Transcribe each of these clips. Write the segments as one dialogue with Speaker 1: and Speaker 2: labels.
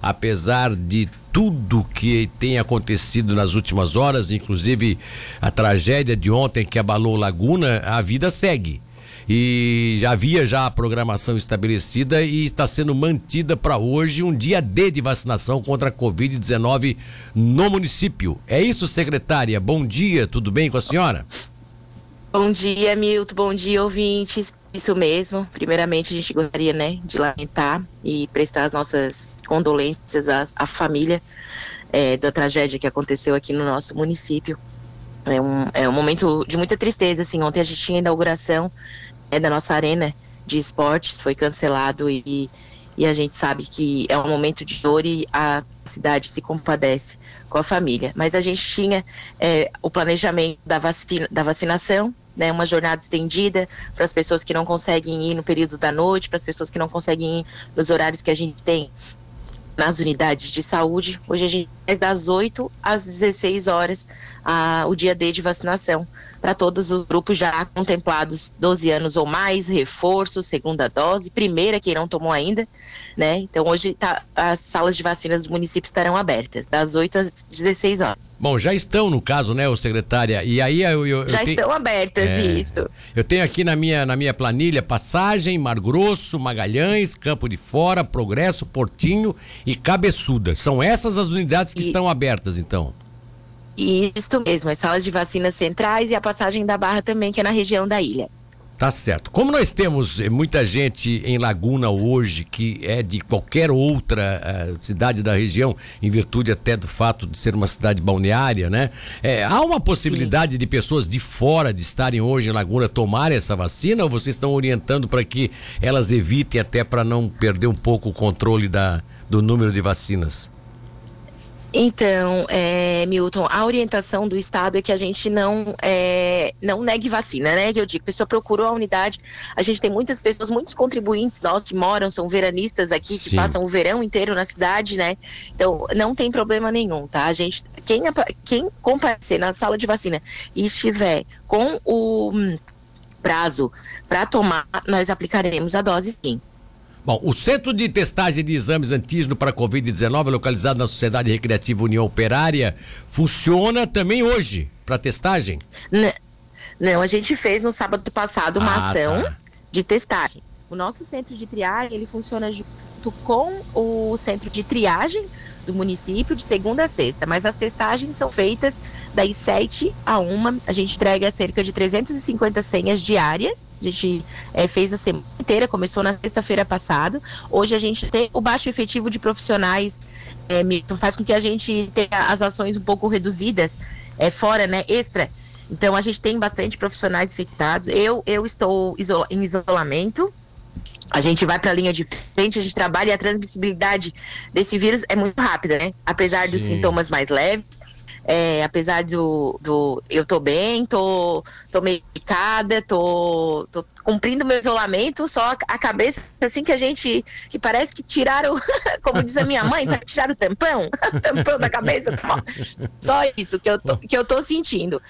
Speaker 1: apesar de tudo que tem acontecido nas últimas horas, inclusive a tragédia de ontem que abalou Laguna, a vida segue e havia já a programação estabelecida e está sendo mantida para hoje um dia D de vacinação contra a Covid-19 no município. É isso, secretária? Bom dia, tudo bem com a senhora?
Speaker 2: Bom dia, Milton. Bom dia, ouvintes. Isso mesmo. Primeiramente, a gente gostaria, né, de lamentar e prestar as nossas condolências à, à família é, da tragédia que aconteceu aqui no nosso município. É um, é um momento de muita tristeza, assim. Ontem a gente tinha a inauguração é, da nossa arena de esportes foi cancelado e, e a gente sabe que é um momento de dor e a cidade se compadece com a família. Mas a gente tinha é, o planejamento da, vacina, da vacinação, né, uma jornada estendida para as pessoas que não conseguem ir no período da noite, para as pessoas que não conseguem ir nos horários que a gente tem nas unidades de saúde. Hoje a gente faz das 8 às 16 horas o dia D de vacinação para todos os grupos já contemplados, 12 anos ou mais, reforço, segunda dose, primeira quem não tomou ainda, né? Então hoje tá, as salas de vacinas do município estarão abertas, das 8 às 16 horas.
Speaker 1: Bom, já estão no caso, né, o secretária? E aí eu, eu,
Speaker 2: eu já
Speaker 1: tenho...
Speaker 2: estão abertas, é... isso.
Speaker 1: Eu tenho aqui na minha, na minha planilha Passagem, Mar Grosso, Magalhães, Campo de Fora, Progresso, Portinho e Cabeçuda. São essas as unidades que e... estão abertas, então.
Speaker 2: Isso mesmo, as salas de vacinas centrais e a passagem da Barra também, que é na região da ilha.
Speaker 1: Tá certo. Como nós temos eh, muita gente em Laguna hoje que é de qualquer outra uh, cidade da região, em virtude até do fato de ser uma cidade balneária, né? É, há uma possibilidade Sim. de pessoas de fora de estarem hoje em Laguna tomarem essa vacina ou vocês estão orientando para que elas evitem até para não perder um pouco o controle da, do número de vacinas?
Speaker 2: Então, é, Milton, a orientação do Estado é que a gente não, é, não negue vacina, né? Que eu digo, a pessoa procurou a unidade, a gente tem muitas pessoas, muitos contribuintes nós que moram, são veranistas aqui, que Sim. passam o verão inteiro na cidade, né? Então, não tem problema nenhum, tá? A gente, quem, quem comparecer na sala de vacina e estiver com o prazo para tomar, nós aplicaremos a dose sim.
Speaker 1: Bom, o Centro de Testagem de Exames Antígeno para Covid-19, localizado na Sociedade Recreativa União Operária, funciona também hoje para testagem?
Speaker 2: Não, não, a gente fez no sábado passado uma ah, ação tá. de testagem. O nosso centro de triagem, ele funciona junto com o centro de triagem do município de segunda a sexta, mas as testagens são feitas das 7 a 1. A gente entrega cerca de 350 senhas diárias. A gente é, fez a semana inteira, começou na sexta-feira passada. Hoje a gente tem o baixo efetivo de profissionais, é, faz com que a gente tenha as ações um pouco reduzidas, é, fora, né, extra. Então a gente tem bastante profissionais infectados. Eu, eu estou em isolamento, a gente vai para a linha de frente, a gente trabalha e a transmissibilidade desse vírus é muito rápida, né? Apesar Sim. dos sintomas mais leves, é, apesar do, do. Eu tô bem, tô, tô medicada, tô, tô cumprindo meu isolamento, só a cabeça, assim, que a gente. que parece que tiraram, como diz a minha mãe, para tirar o tampão, tampão da cabeça. Só isso que eu tô, que eu tô sentindo.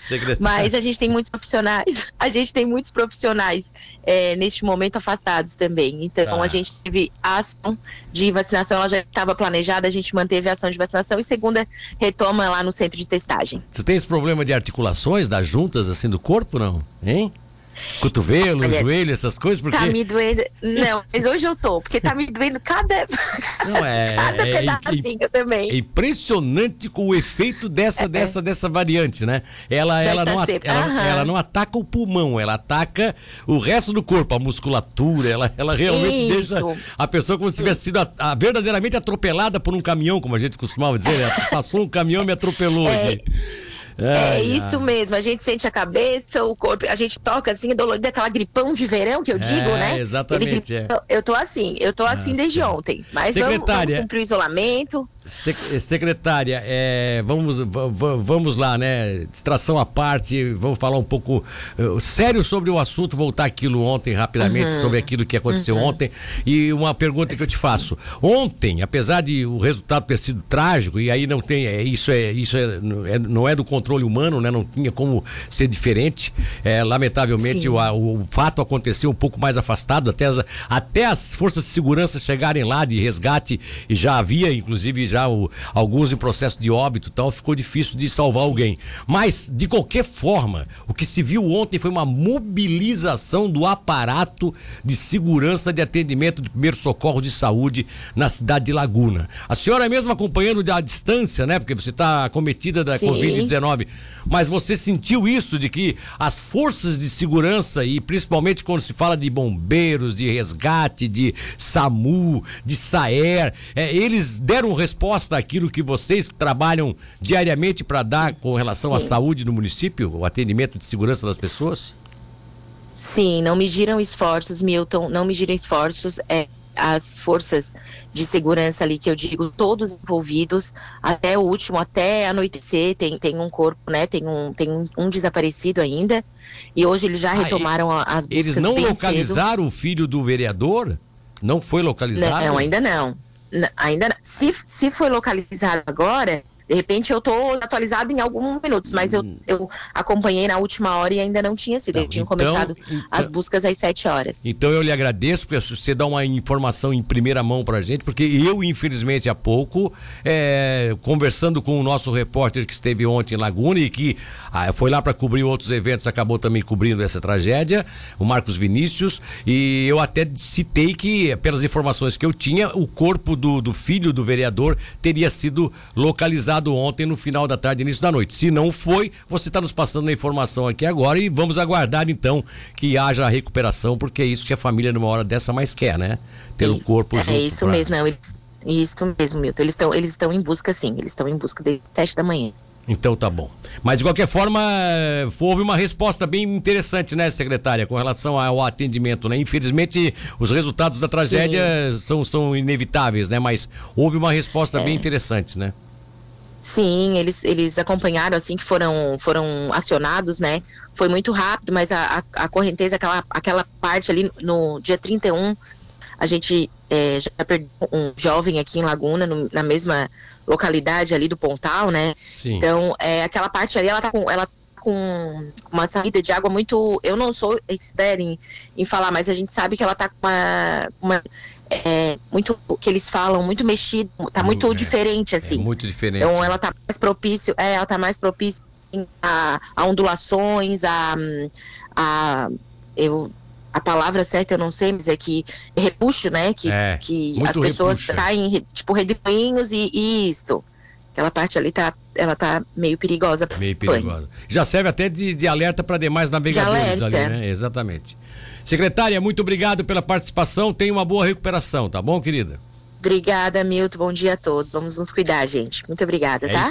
Speaker 2: Mas a gente tem muitos profissionais, a gente tem muitos profissionais é, neste momento afastados também. Então, ah. a gente teve a ação de vacinação, ela já estava planejada, a gente manteve a ação de vacinação e segunda retoma lá no centro de testagem.
Speaker 1: Você tem esse problema de articulações, das juntas assim do corpo, não? Hein? Cotovelo, Olha, joelho, essas coisas, porque...
Speaker 2: Tá me doendo... Não, mas hoje eu tô, porque tá me doendo cada...
Speaker 1: Não, é... cada
Speaker 2: é, pedacinho é, também.
Speaker 1: É impressionante com o efeito dessa, é, dessa, dessa variante, né? Ela, ela, não, ela, ela, não ataca o pulmão, ela ataca o resto do corpo, a musculatura, ela, ela realmente Isso. deixa a pessoa como se tivesse sido a, a, verdadeiramente atropelada por um caminhão, como a gente costumava dizer, né? Passou um caminhão e me atropelou é. aqui
Speaker 2: é isso mesmo, a gente sente a cabeça, o corpo, a gente toca assim, dolorido, aquela gripão de verão que eu digo, é, né?
Speaker 1: Exatamente.
Speaker 2: Ele, é. Eu tô assim, eu tô assim Nossa. desde ontem. Mas vamos, vamos cumprir o isolamento.
Speaker 1: Secretária, é, vamos, vamos lá, né? Distração à parte, vamos falar um pouco uh, sério sobre o assunto, voltar aquilo ontem rapidamente, uhum. sobre aquilo que aconteceu uhum. ontem. E uma pergunta que eu te faço. Ontem, apesar de o resultado ter sido trágico, e aí não tem, é, isso, é, isso é, é não é do controle controle humano, né? Não tinha como ser diferente. É, lamentavelmente, o, o, fato aconteceu um pouco mais afastado, até as, até as forças de segurança chegarem lá de resgate, e já havia, inclusive, já o, alguns em processo de óbito e tal, ficou difícil de salvar Sim. alguém. Mas, de qualquer forma, o que se viu ontem foi uma mobilização do aparato de segurança de atendimento de primeiro socorro de saúde na cidade de Laguna. A senhora mesmo acompanhando à distância, né? Porque você está acometida da Covid-19. Mas você sentiu isso de que as forças de segurança, e principalmente quando se fala de bombeiros, de resgate, de SAMU, de SAER, é, eles deram resposta àquilo que vocês trabalham diariamente para dar com relação Sim. à saúde no município, o atendimento de segurança das pessoas?
Speaker 2: Sim, não mediram esforços, Milton, não mediram esforços. É, as forças de segurança ali, que eu digo, todos envolvidos, até o último, até anoitecer, tem, tem um corpo, né? Tem um, tem um, um desaparecido ainda. E hoje eles já ah, retomaram as buscas.
Speaker 1: Eles não localizaram cedo. o filho do vereador? Não foi localizado?
Speaker 2: Não, ainda não. Ainda não. Se, se foi localizado agora, de repente eu tô atualizado em alguns minutos, mas eu, hum. eu acompanhei na última hora e ainda não tinha sido. Não, tinha então, começado então, as buscas às sete horas.
Speaker 1: Então eu lhe agradeço, porque você dá uma informação em primeira mão pra gente, porque eu, infelizmente, há pouco, é, conversando com o nosso repórter que esteve ontem em Laguna e que ah, foi lá para cobrir outros eventos, acabou também cobrindo essa tragédia, o Marcos Vinícius, e eu até citei que, pelas informações que eu tinha, o corpo do, do filho do vereador teria sido localizado ontem no final da tarde, início da noite. Se não foi, você está nos passando a informação aqui agora e vamos aguardar então que haja a recuperação, porque é isso que a família numa hora dessa mais quer, né? Ter isso, o corpo
Speaker 2: é,
Speaker 1: junto.
Speaker 2: É isso pra... mesmo, não. Eles, isso mesmo, Milton. Eles estão eles estão em busca, sim. Eles estão em busca de sete da manhã.
Speaker 1: Então tá bom. Mas de qualquer forma, houve uma resposta bem interessante, né, secretária, com relação ao atendimento, né? Infelizmente, os resultados da tragédia são, são inevitáveis, né? Mas houve uma resposta é. bem interessante, né?
Speaker 2: Sim, eles, eles acompanharam assim que foram, foram acionados, né? Foi muito rápido, mas a, a, a correnteza, aquela, aquela parte ali no dia 31, a gente é, já perdeu um jovem aqui em Laguna, no, na mesma localidade ali do Pontal, né? Sim. Então, é, aquela parte ali, ela tá com. Ela com uma saída de água muito. Eu não sou expert em, em falar, mas a gente sabe que ela tá com uma. uma é, muito. que eles falam, muito mexido, tá muito é, diferente, assim. É
Speaker 1: muito diferente.
Speaker 2: Então ela tá mais propício, é, ela tá mais propícia a, a ondulações, a, a. eu, a palavra certa eu não sei, mas é que repuxo, né? Que, é, que as pessoas traem, tipo, redemoinhos e, e isto. Aquela parte ali tá, ela tá meio perigosa.
Speaker 1: Meio perigosa. Já serve até de, de alerta para demais navegadores ali, né? Exatamente. Secretária, muito obrigado pela participação. Tenha uma boa recuperação, tá bom, querida?
Speaker 2: Obrigada, Milton. Bom dia a todos. Vamos nos cuidar, gente. Muito obrigada, é tá? Isso.